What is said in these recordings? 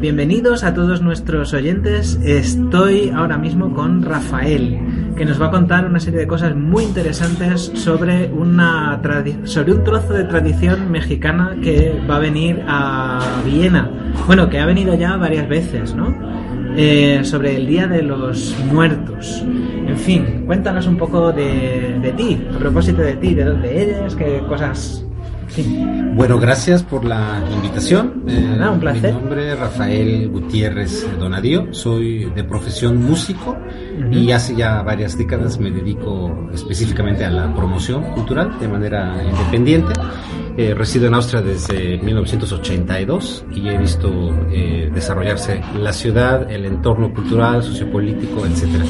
bienvenidos a todos nuestros oyentes. Estoy ahora mismo con Rafael, que nos va a contar una serie de cosas muy interesantes sobre, una sobre un trozo de tradición mexicana que va a venir a Viena. Bueno, que ha venido ya varias veces, ¿no? Eh, sobre el Día de los Muertos. En fin, cuéntanos un poco de, de ti, a propósito de ti, de dónde eres, qué cosas bueno, gracias por la invitación. Eh, un placer. Mi nombre es Rafael Gutiérrez Donadío, soy de profesión músico y hace ya varias décadas me dedico específicamente a la promoción cultural de manera independiente. Eh, resido en Austria desde 1982 y he visto eh, desarrollarse la ciudad, el entorno cultural, sociopolítico, etcétera.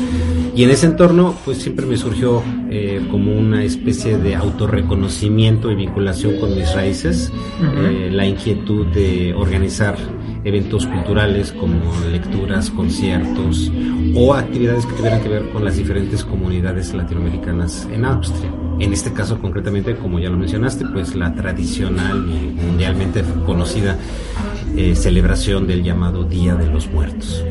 Y en ese entorno, pues siempre me surgió eh, como una especie de autorreconocimiento y vinculación con mis raíces, eh, la inquietud de organizar eventos culturales como lecturas, conciertos o actividades que tuvieran que ver con las diferentes comunidades latinoamericanas en Austria. En este caso concretamente, como ya lo mencionaste, pues la tradicional y mundialmente conocida eh, celebración del llamado Día de los Muertos.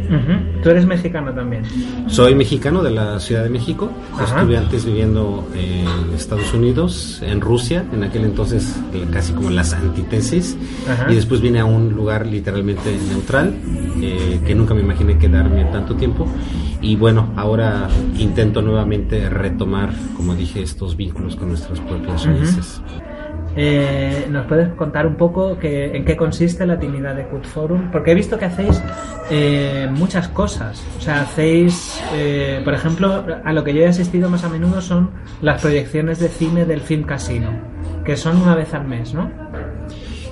¿Tú eres mexicano también? Soy mexicano de la Ciudad de México. Estuve antes viviendo en Estados Unidos, en Rusia, en aquel entonces casi como las antítesis. Y después vine a un lugar literalmente neutral, eh, que nunca me imaginé quedarme tanto tiempo. Y bueno, ahora intento nuevamente retomar, como dije, estos vínculos con nuestras propias raíces. Eh, ¿Nos puedes contar un poco que, en qué consiste la actividad de Cut Forum? Porque he visto que hacéis eh, muchas cosas. O sea, hacéis, eh, por ejemplo, a lo que yo he asistido más a menudo son las proyecciones de cine del Film Casino, que son una vez al mes, ¿no?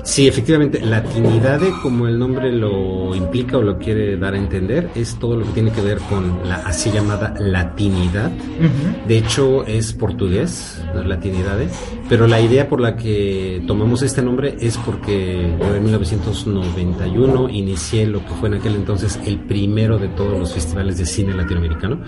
Sí, efectivamente, latinidade, como el nombre lo implica o lo quiere dar a entender, es todo lo que tiene que ver con la así llamada latinidad. De hecho, es portugués, no latinidade, pero la idea por la que tomamos este nombre es porque yo en 1991 inicié lo que fue en aquel entonces el primero de todos los festivales de cine latinoamericano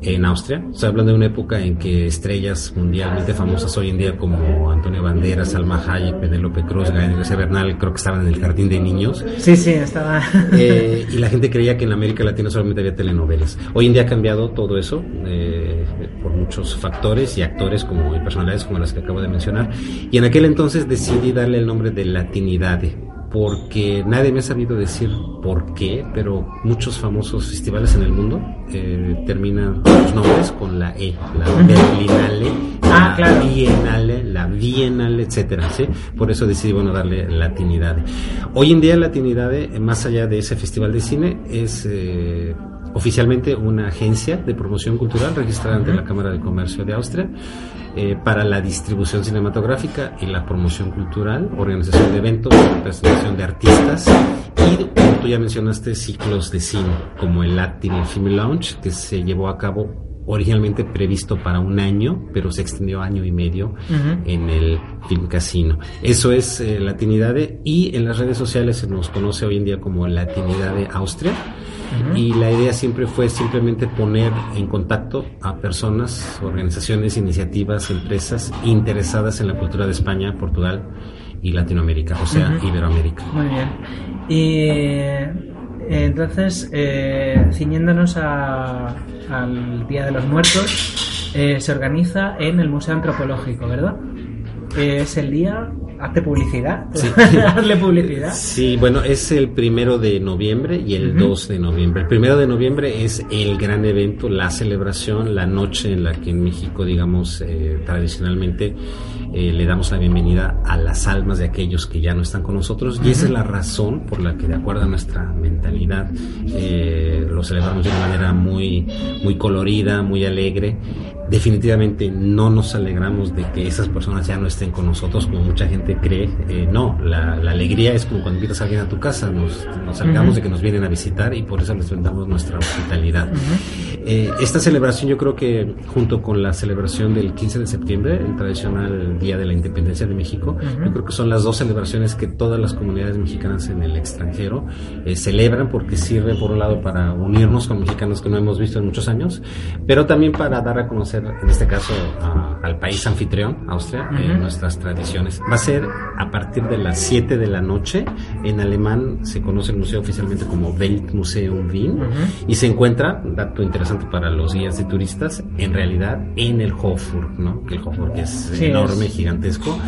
en Austria. Estoy hablando de una época en que estrellas mundialmente famosas hoy en día como Antonio Banderas, Alma Hayek, Penélope Cruz, Gael Bernal, creo que estaban en el jardín de niños. Sí, sí, estaba. Eh, y la gente creía que en América Latina solamente había telenovelas. Hoy en día ha cambiado todo eso eh, por muchos factores y actores como y personalidades como las que acabo de mencionar. Y en aquel entonces decidí darle el nombre de Latinidade porque nadie me ha sabido decir por qué, pero muchos famosos festivales en el mundo eh, terminan sus nombres con la E, la Berlinale, ah, la Bienale, la Bienale, etcétera, ¿sí? Por eso decidí, bueno, darle Latinidad. Hoy en día Latinidad, más allá de ese festival de cine, es... Eh, oficialmente una agencia de promoción cultural registrada ante la Cámara de Comercio de Austria eh, para la distribución cinematográfica y la promoción cultural, organización de eventos, presentación de artistas y, como tú ya mencionaste, ciclos de cine, como el Latin Film Launch, que se llevó a cabo originalmente previsto para un año, pero se extendió año y medio en el Film Casino. Eso es eh, Latinidade y en las redes sociales se nos conoce hoy en día como Latinidade Austria y la idea siempre fue simplemente poner en contacto a personas, organizaciones, iniciativas, empresas interesadas en la cultura de España, Portugal y Latinoamérica, o sea, Iberoamérica. Muy bien. Y eh, entonces, eh, ciñéndonos al Día de los Muertos, eh, se organiza en el Museo Antropológico, ¿verdad? Es el día hazte publicidad. Sí. Hazle publicidad. Sí, bueno, es el primero de noviembre y el 2 de noviembre. El primero de noviembre es el gran evento, la celebración, la noche en la que en México, digamos, eh, tradicionalmente eh, le damos la bienvenida a las almas de aquellos que ya no están con nosotros. Y esa es la razón por la que, de acuerdo a nuestra mentalidad, eh, lo celebramos de una manera muy, muy colorida, muy alegre definitivamente no nos alegramos de que esas personas ya no estén con nosotros como mucha gente cree. Eh, no, la, alegría es como cuando invitas a alguien a tu casa, nos, nos alegramos de que nos vienen a visitar y por eso les brindamos nuestra hospitalidad. Eh, esta celebración yo creo que junto con la celebración del 15 de septiembre, el tradicional Día de la Independencia de México, yo creo que son las dos celebraciones que todas las comunidades mexicanas en el extranjero eh, celebran porque sirve por un lado para unirnos con mexicanos que no hemos visto en muchos años, pero también para dar a conocer en este caso, al país anfitrión, Austria, eh, nuestras tradiciones. Va a ser a partir de las 7 de la noche. En alemán se conoce el museo oficialmente como Weltmuseum Wien y se encuentra, dato interesante para los guías de turistas, en realidad en el Hofburg, ¿no? Que el Hofburg es enorme, gigantesco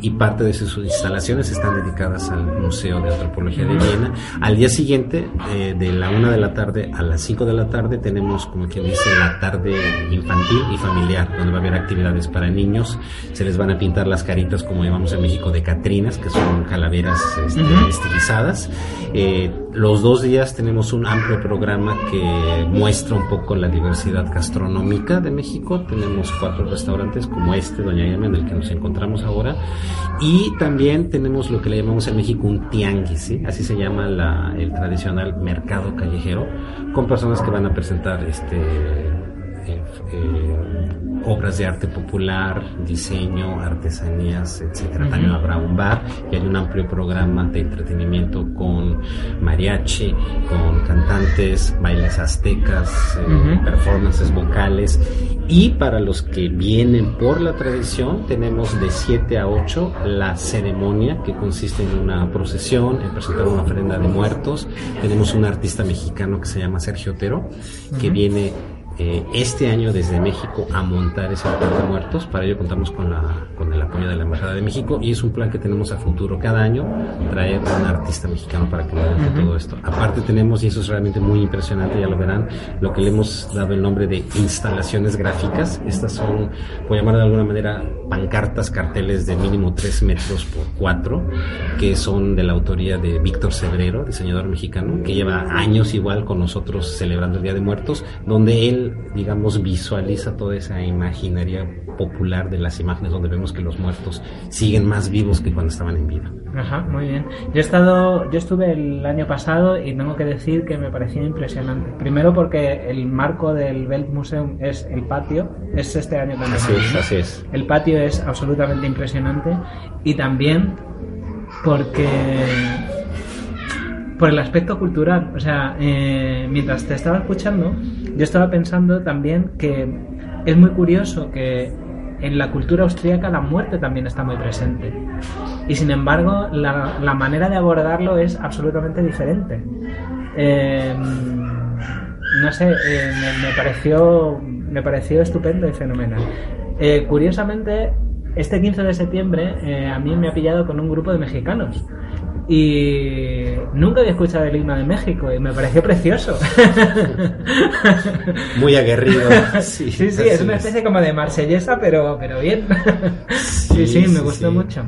y parte de sus instalaciones están dedicadas al Museo de Antropología de Viena. Al día siguiente, eh, de la 1 de la tarde a las 5 de la tarde, tenemos, como quien dice, la tarde infantil y familiar, donde va a haber actividades para niños. Se les van a pintar las caritas, como llamamos en México, de catrinas, que son calaveras este, estilizadas. Eh, los dos días tenemos un amplio programa que muestra un poco la diversidad gastronómica de México. Tenemos cuatro restaurantes como este, Doña Irma, en el que nos encontramos ahora. Y también tenemos lo que le llamamos en México un tianguis, así se llama la, el tradicional mercado callejero, con personas que van a presentar este eh, obras de arte popular, diseño, artesanías, etcétera. También habrá un bar y hay un amplio programa de entretenimiento con mariachi, con cantantes, bailes aztecas, eh, performances vocales. Y para los que vienen por la tradición, tenemos de 7 a 8 la ceremonia que consiste en una procesión, en presentar una ofrenda de muertos. Tenemos un artista mexicano que se llama Sergio Otero, que viene eh, este año desde México a montar ese altar de muertos. Para ello contamos con, la, con el apoyo de la Embajada de México y es un plan que tenemos a futuro cada año, traer a un artista mexicano para que monte todo esto. Aparte tenemos, y eso es realmente muy impresionante, ya lo verán, lo que le hemos dado el nombre de instalaciones gráficas. Estas son, por llamar de alguna manera, pancartas, carteles de mínimo 3 metros por 4, que son de la autoría de Víctor Sebrero, diseñador mexicano, que lleva años igual con nosotros celebrando el Día de Muertos, donde él digamos, visualiza toda esa imaginaria popular de las imágenes donde vemos que los muertos siguen más vivos que cuando estaban en vida. Ajá, muy bien. Yo he estado, yo estuve el año pasado y tengo que decir que me pareció impresionante. Primero porque el marco del Weltmuseum es el patio, es este año también. Así es, así es. El patio es absolutamente impresionante y también porque por el aspecto cultural. O sea, eh, mientras te estaba escuchando, yo estaba pensando también que es muy curioso que en la cultura austríaca la muerte también está muy presente. Y sin embargo, la, manera de abordarlo es absolutamente diferente. Em, no sé, eh, me, pareció, me pareció estupendo y fenomenal. Eh, curiosamente, este 15 de septiembre a mí me ha pillado con un grupo de mexicanos y nunca había escuchado el himno de México y me pareció precioso. Muy aguerrido. Sí, sí, es una especie como de marsellesa, pero, pero bien. Sí, sí, me gustó mucho.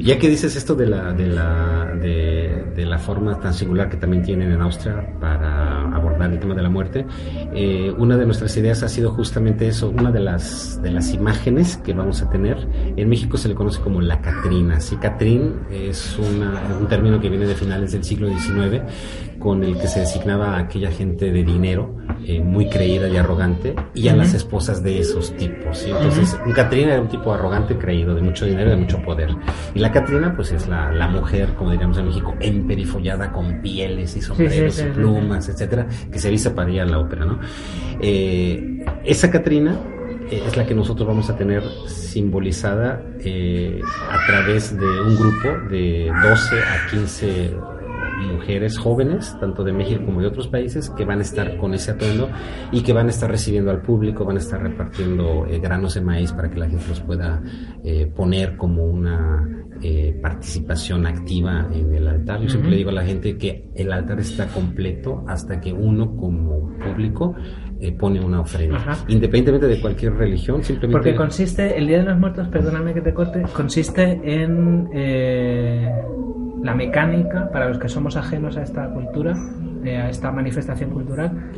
Ya que dices esto de la, de, la, de, la forma tan singular que también tienen en Austria para abordar el tema de la muerte, eh, una de nuestras ideas ha sido justamente eso, una de las, de las imágenes que vamos a tener. En México se le conoce como la Catrina. Sí, Catrín es una, un término que viene de finales del siglo XIX, con el que se designaba a aquella gente de dinero, eh, muy creída y arrogante, y a las esposas de esos tipos. Entonces, un Catrina era un tipo arrogante, creído, de mucho dinero y de mucho poder. Y la Catrina, pues es la, la mujer, como diríamos en México, emperifollada con pieles y sombreros y plumas, etcétera, que se viste para ir a la ópera, ¿no? Eh, esa Catrina es la que nosotros vamos a tener simbolizada eh, a través de un grupo de 12 a 15 mujeres jóvenes, tanto de México como de otros países, que van a estar con ese atuendo y que van a estar recibiendo al público, van a estar repartiendo eh, granos de maíz para que la gente los pueda poner como una participación activa en el altar. Yo siempre le digo a la gente que el altar está completo hasta que uno como público eh, pone una ofrenda. Independientemente de cualquier religión, simplemente... Porque consiste, el Día de los Muertos, perdóname que te corte, consiste en eh, la mecánica, para los que somos ajenos a esta cultura, eh, a esta manifestación cultural,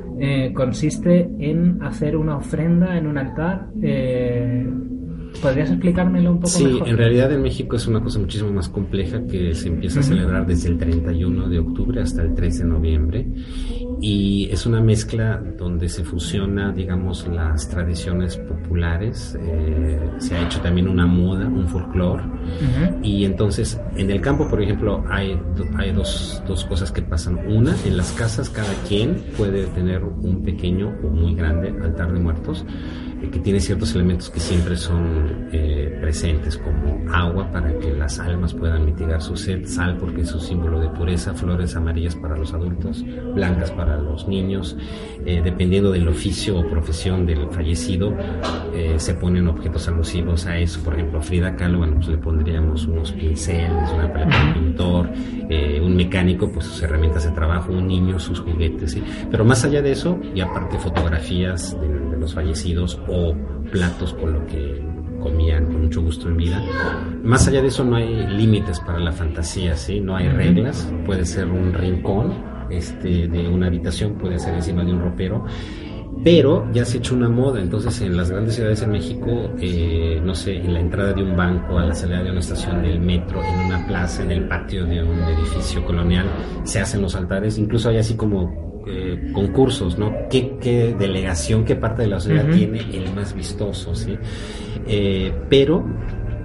consiste en hacer una ofrenda en un altar ¿Podrías explicármelo un poco sí, en realidad en México es una cosa muchísimo más compleja que se empieza a celebrar desde el 31 de octubre hasta el 3 de noviembre y es una mezcla donde se fusiona, digamos, las tradiciones populares, eh, se ha hecho también una moda, un folclore, y entonces en el campo, por ejemplo, hay, hay dos, dos cosas que pasan. Una, en las casas cada quien puede tener un pequeño o muy grande altar de muertos, que tiene ciertos elementos que siempre son eh, presentes, como agua para que las almas puedan mitigar su sed, sal porque es un símbolo de pureza, flores amarillas para los adultos, blancas para los niños, eh, dependiendo del oficio o profesión del fallecido, eh, se ponen objetos alusivos a eso, por ejemplo, Frida Kahlo, bueno, pues le pondríamos unos pinceles, una paleta de pintor, un mecánico, pues sus herramientas de trabajo, un niño, sus juguetes, ¿sí? pero más allá de eso, y aparte fotografías de los fallecidos o platos con lo que comían con mucho gusto en vida. Más allá de eso no hay límites para la fantasía, ¿sí? No hay reglas, puede ser un rincón este, de una habitación, puede ser encima de un ropero, pero ya se ha hecho una moda, entonces en las grandes ciudades de México, eh, no sé, en la entrada de un banco, a la salida de una estación del metro, en una plaza, en el patio de un edificio colonial, se hacen los altares, incluso hay así como eh, concursos, ¿no? ¿Qué, delegación, qué parte de la ciudad tiene el más vistoso, ¿sí? Eh, pero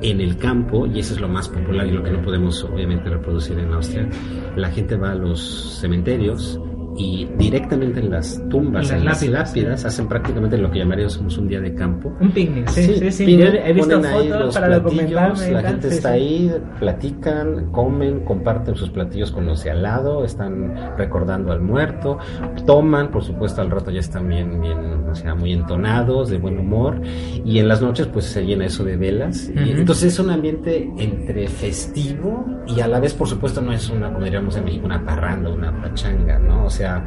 en el campo, y eso es lo más popular y lo que no podemos obviamente reproducir en Austria, la gente va a los cementerios, y directamente en las tumbas, en las, lápidas, hacen prácticamente lo que llamaríamos un día de campo. Un picnic, sí, sí, sí. he visto fotos para documentarme. La gente está ahí, platican, comen, comparten sus platillos con los de al lado, están recordando al muerto, toman, por supuesto, al rato ya están bien, bien, o sea, muy entonados, de buen humor, y en las noches pues se llena eso de velas. y entonces es un ambiente entre festivo y a la vez, por supuesto, no es una, como diríamos en México, una parranda, una pachanga, ¿no? O sea, sea,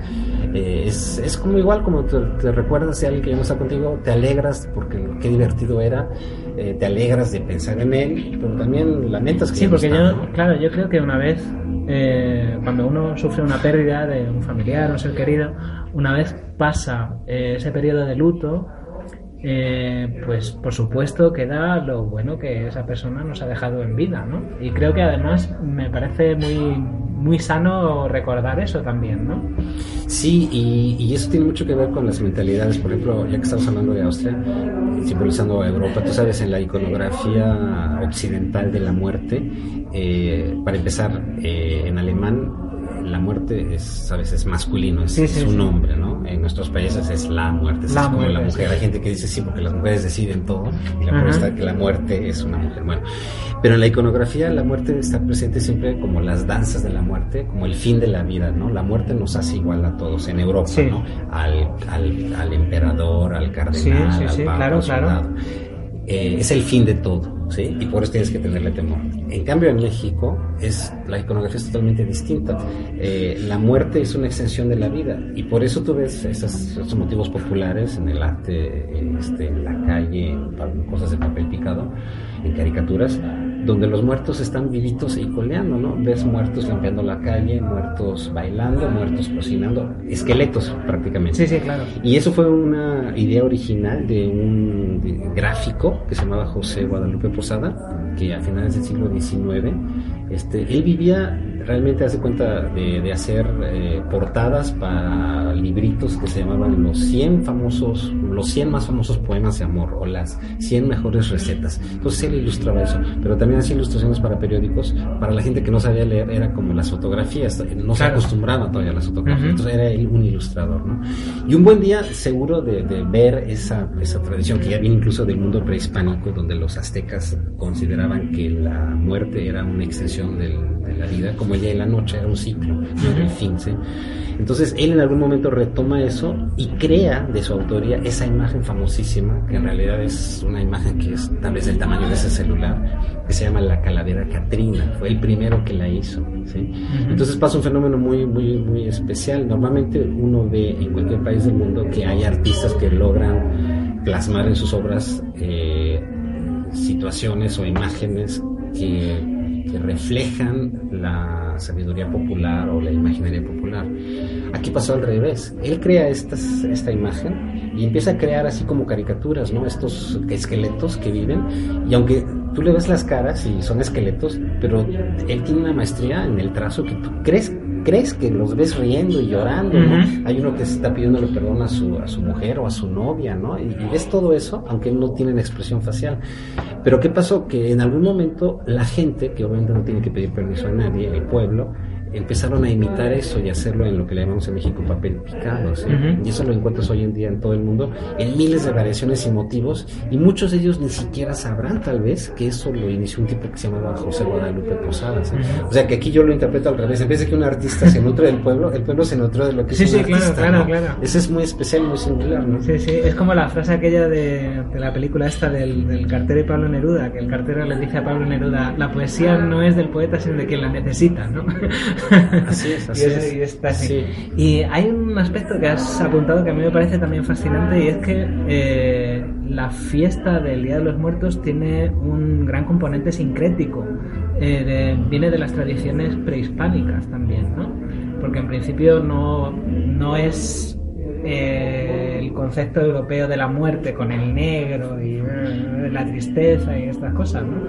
eh, es, es, como igual como te, recuerdas de alguien que ya no está contigo, te alegras porque qué divertido era, eh, te alegras de pensar en él, pero también lamentas que Sí, porque yo, claro, yo creo que una vez, eh, cuando uno sufre una pérdida de un familiar o ser querido, una vez pasa ese periodo de luto, eh, pues por supuesto queda lo bueno que esa persona nos ha dejado en vida, ¿no? Y creo que además me parece muy, muy sano recordar eso también, ¿no? Sí, y, eso tiene mucho que ver con las mentalidades. Por ejemplo, ya que estamos hablando de Austria, simbolizando Europa, tú sabes, en la iconografía occidental de la muerte, eh, para empezar, eh, en alemán la muerte es, sabes, es masculino, es, un hombre, ¿no? En nuestros países es la muerte, es como la mujer. Hay gente que dice sí, porque las mujeres deciden todo, y la está que la muerte es una mujer. Bueno, pero en la iconografía la muerte está presente siempre como las danzas de la muerte, como el fin de la vida, ¿no? La muerte nos hace igual a todos en Europa, ¿no? Al, al, al, emperador, al cardenal, al papa, claro, al soldado. Eh, es el fin de todo, ¿sí? Y por eso tienes que tenerle temor. En cambio, en México es la iconografía es totalmente distinta. Eh, la muerte es una extensión de la vida y por eso tú ves esos motivos populares en el arte, este, en la calle, en cosas de papel picado, en caricaturas, donde los muertos están vivitos y coleando, ¿no? Ves muertos limpiando la calle, muertos bailando, muertos cocinando, esqueletos prácticamente. Sí, sí, claro. Y eso fue una idea original de un gráfico que se llamaba José Guadalupe Posada, que a finales del siglo XIX, este, él vivía realmente hace cuenta de, hacer eh, portadas para libritos que se llamaban los 100 famosos, los 100 más famosos poemas de amor o las 100 mejores recetas. Entonces él ilustraba eso, pero también hacía ilustraciones para periódicos. Para la gente que no sabía leer era como las fotografías, no se acostumbraba todavía a las fotografías, entonces era él un ilustrador. ¿no? Y un buen día seguro de, ver esa, esa tradición que ya viene incluso del mundo prehispánico, donde los aztecas consideraban que la muerte era una extensión de la vida, como el día y la noche, era un ciclo, no era el fin. Entonces él en algún momento retoma eso y crea de su autoría esa imagen famosísima, que en realidad es una imagen que es tal vez del tamaño de ese celular, que se llama la calavera Catrina, fue el primero que la hizo. Entonces pasa un fenómeno muy, muy, muy especial. Normalmente uno ve en cualquier país del mundo que hay artistas que logran plasmar en sus obras eh, situaciones o imágenes que que reflejan la sabiduría popular o la imaginaria popular. Aquí pasó al revés. Él crea estas, esta imagen y empieza a crear así como caricaturas, ¿no? Estos esqueletos que viven. Y aunque tú le ves las caras y son esqueletos, pero él tiene una maestría en el trazo que tú crees crees que los ves riendo y llorando, ¿no? Hay uno que está pidiéndole perdón a su, a su mujer o a su novia, ¿no? Y, ves todo eso, aunque no tienen expresión facial. Pero ¿qué pasó? Que en algún momento la gente, que obviamente no tiene que pedir permiso a nadie, el pueblo, empezaron a imitar eso y hacerlo en lo que le llamamos en México papel picado. ¿sí? Y eso lo encuentras hoy en día en todo el mundo, en miles de variaciones y motivos, y muchos de ellos ni siquiera sabrán tal vez que eso lo inició un tipo que se llamaba José Guadalupe Posadas. O sea que aquí yo lo interpreto al revés, en vez de que un artista se nutre del pueblo, el pueblo se nutre de lo que sí, es un sí, claro, artista. claro, ¿no? claro. Ese es muy especial, muy singular, ¿no? Sí, sí, es como la frase aquella de, de la película esta del, del cartero y Pablo Neruda, que el cartero le dice a Pablo Neruda, la poesía no es del poeta, sino de quien la necesita, ¿no? Así es, así y, es- es. y está así. Sí. Y hay un aspecto que has apuntado que a mí me parece también fascinante y es que eh, la fiesta del Día de los Muertos tiene un gran componente sincrético. Eh, de- viene de las tradiciones prehispánicas también, ¿no? Porque en principio no, no es eh, el concepto europeo de la muerte con el negro y eh, la tristeza y estas cosas, ¿no?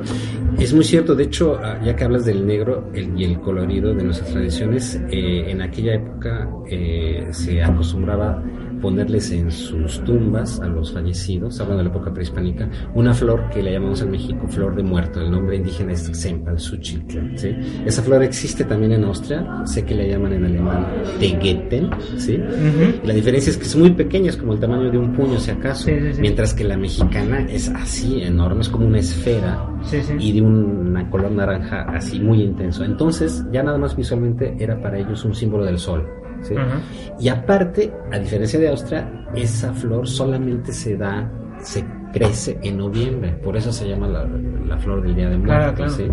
Es muy cierto, de hecho, ah, ya que hablas del negro y el colorido de nuestras tradiciones, eh, en aquella época eh, se acostumbraba ponerles en sus tumbas a los fallecidos, hablando de la época prehispánica, una flor que le llamamos en México flor de muerto. El nombre indígena es Xempalzuchitl, ¿sí? Esa flor existe también en Austria, sé que la llaman en alemán Tegeten, ¿sí? La diferencia es que es muy pequeña, es como el tamaño de un puño, si acaso, Sí, sí, sí. mientras que la mexicana es así, enorme, es como una esfera y de una color naranja así muy intenso. Entonces, ya nada más visualmente era para ellos un símbolo del sol. Y aparte, a diferencia de Austria, esa flor solamente se da, se crece en noviembre, por eso se llama la, la flor del Día de Muertos. claro. ¿sí?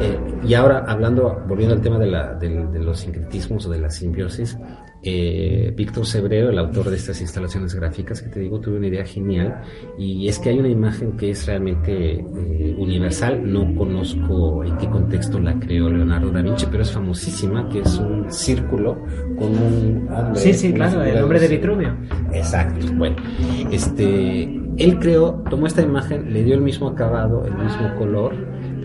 Eh, y ahora, hablando, volviendo al tema de, la, de los sincretismos o de la simbiosis, eh, Víctor Cebrero, el autor de estas instalaciones gráficas que te digo, tuve una idea genial y es que hay una imagen que es realmente eh, universal, no conozco en qué contexto la creó Leonardo da Vinci, pero es famosísima, que es un círculo con un hombre. Sí, sí, claro, el hombre de Vitruvio. Exacto. Bueno, este, él creó, tomó esta imagen, le dio el mismo acabado, el mismo color,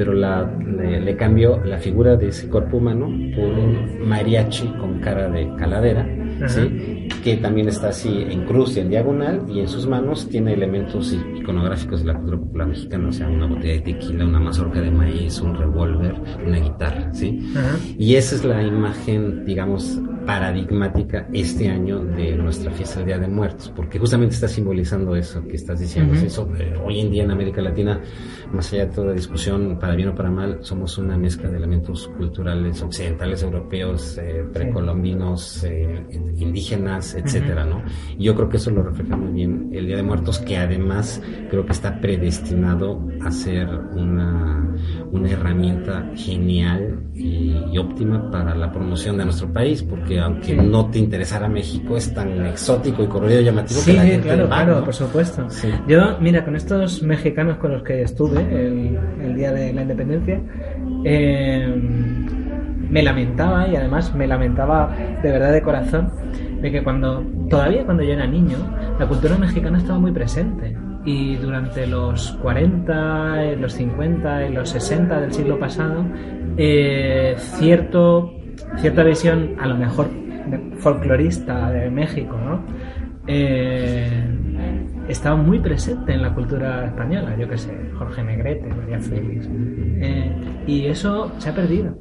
pero la, le, le cambió la figura de ese cuerpo humano por un mariachi con cara de calavera, Ajá. ¿sí? que también está así en cruz y en diagonal, y en sus manos tiene elementos iconográficos de la cultura popular mexicana, o sea, una botella de tequila, una mazorca de maíz, un revólver, una guitarra, ¿sí? Ajá. Y esa es la imagen, digamos, paradigmática este año de nuestra fiesta del Día de Muertos, porque justamente está simbolizando eso que estás diciendo. Ujú. Eso, eh, hoy en día en América Latina, más allá de toda discusión, para bien o para mal, somos una mezcla de elementos culturales occidentales, europeos, eh, precolombinos, eh, indígenas, etcétera, ¿no? Y yo creo que eso lo refleja muy bien el Día de Muertos, que además creo que está predestinado a ser una, una herramienta genial y, y óptima para la promoción de nuestro país, porque aunque no te interesara México, es tan exótico y colorido y llamativo Sí, que la gente claro, va, claro, ¿no? por supuesto. Sí. Yo, mira, con estos mexicanos con los que estuve el, el día de la independencia, eh, me lamentaba y además me lamentaba de verdad de corazón de que cuando, todavía cuando yo era niño, la cultura mexicana estaba muy presente. Y durante los 40, eh, los 50 y los 60 del siglo pasado, eh, cierto, cierta visión, a lo mejor folclorista de México, ¿no? Eh, estaba muy presente en la cultura española, yo qué sé, Jorge Negrete, María Félix. Eh, y eso se ha perdido.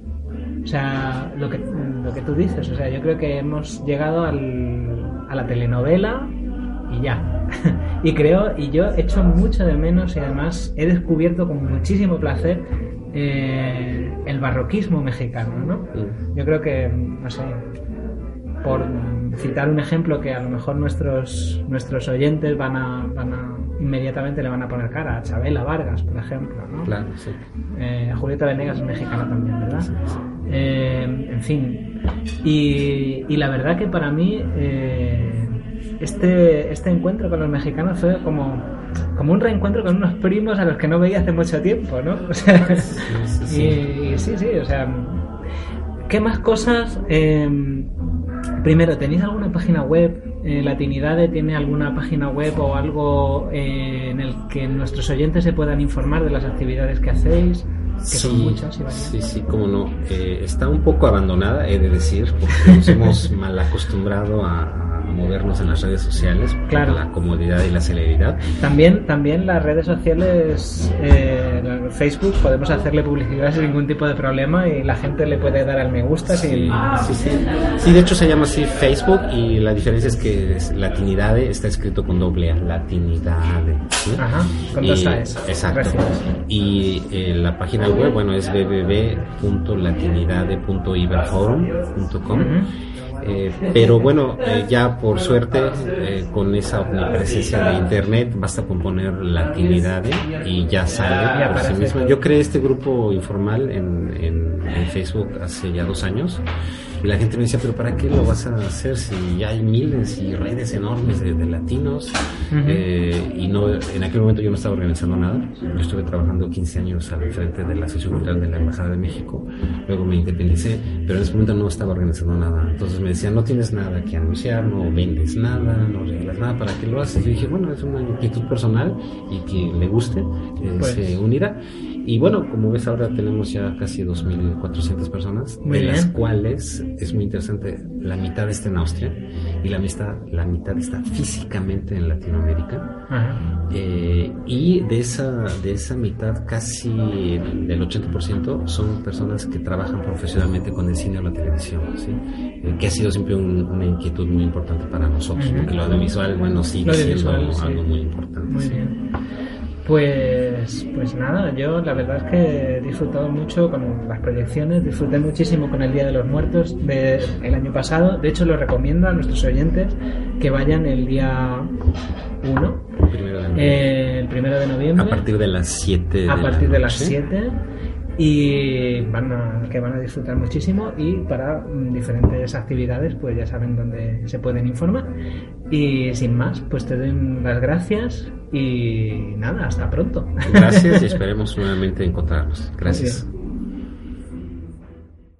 O sea, lo que, lo que tú dices, o sea, yo creo que hemos llegado al, a la telenovela y ya. y creo, y yo echo mucho de menos y además he descubierto con muchísimo placer eh, el barroquismo mexicano, ¿no? Yo creo que, no sé, por citar un ejemplo que a lo mejor nuestros nuestros oyentes van a, van a inmediatamente le van a poner cara a Chabela Vargas, por ejemplo, ¿no? Claro, sí. Eh, a Julieta Venegas es mexicana también, ¿verdad? Eh, en fin. Y, y la verdad que para mí eh, este, este encuentro con los mexicanos fue como, como un reencuentro con unos primos a los que no veía hace mucho tiempo, ¿no? O sea, sí, sí. Y, y sí, sí, o sea, ¿qué más cosas? Eh, primero, ¿tenéis alguna página web? Eh, Latinidade tiene alguna página web o algo eh, en el que nuestros oyentes se puedan informar de las actividades que hacéis? Que son muchas y. Sí, sí, cómo no. Eh, está un poco abandonada, he de decir, porque nos hemos mal acostumbrado a, movernos en las redes sociales, Claro. la comodidad y la celeridad. También, también las redes sociales, eh, Facebook, podemos hacerle publicidad sin ningún tipo de problema y la gente le puede dar al me gusta Sí, sí, sí. Sí, de hecho se llama así Facebook y la diferencia es que es Latinidade está escrito con doble A, Latinidade. ¿sí? Ajá, con dos A's. Exacto. Gracias. Y eh, la página web, bueno, es www.latinidade.iberforum.com. Ujú. Eh, pero bueno, eh, ya por suerte, eh, con esa omnipresencia de internet, basta con poner latinidad y ya sale por sí mismo. Yo creé este grupo informal en, en- en Facebook hace ya dos años y la gente me decía, pero ¿para qué lo vas a hacer si ya hay miles y redes enormes de, de latinos? Eh, y no, en aquel momento yo no estaba organizando nada. Yo estuve trabajando 15 años al frente de la Asociación Cultural de la Embajada de México. Luego me independicé, pero en ese momento no estaba organizando nada. Entonces me decían, no tienes nada que anunciar, no vendes nada, no regalas nada, ¿para qué lo haces? Y dije, bueno, es una inquietud personal y que le guste, eh, Pues. se unirá. Y bueno, como ves ahora tenemos ya casi 2.400 personas, Muy de las cuales es muy interesante, la mitad está en Austria y la mitad, la mitad está físicamente en Latinoamérica. Ajá. Eh, y de esa, de esa mitad, casi del 80% son personas que trabajan profesionalmente con el cine o la televisión, ¿sí? Eh, que ha sido siempre un- una inquietud muy importante para nosotros, Ujú. porque lo audiovisual, bueno, sigue siendo sí. algo muy importante. Muy sí. bien. Pues, pues nada, yo la verdad es que he disfrutado mucho con las proyecciones, disfruté muchísimo con el Día de los Muertos del año pasado. De hecho, lo recomiendo a nuestros oyentes que vayan el día 1, Primero de noviembre. eh, el primero de noviembre, a partir de las 7 a de partir la de las noche. 7 y van a, que van a disfrutar muchísimo y para mm, diferentes actividades pues ya saben dónde se pueden informar y sin más pues te doy las gracias y nada hasta pronto Gracias y esperemos nuevamente encontrarnos. Gracias.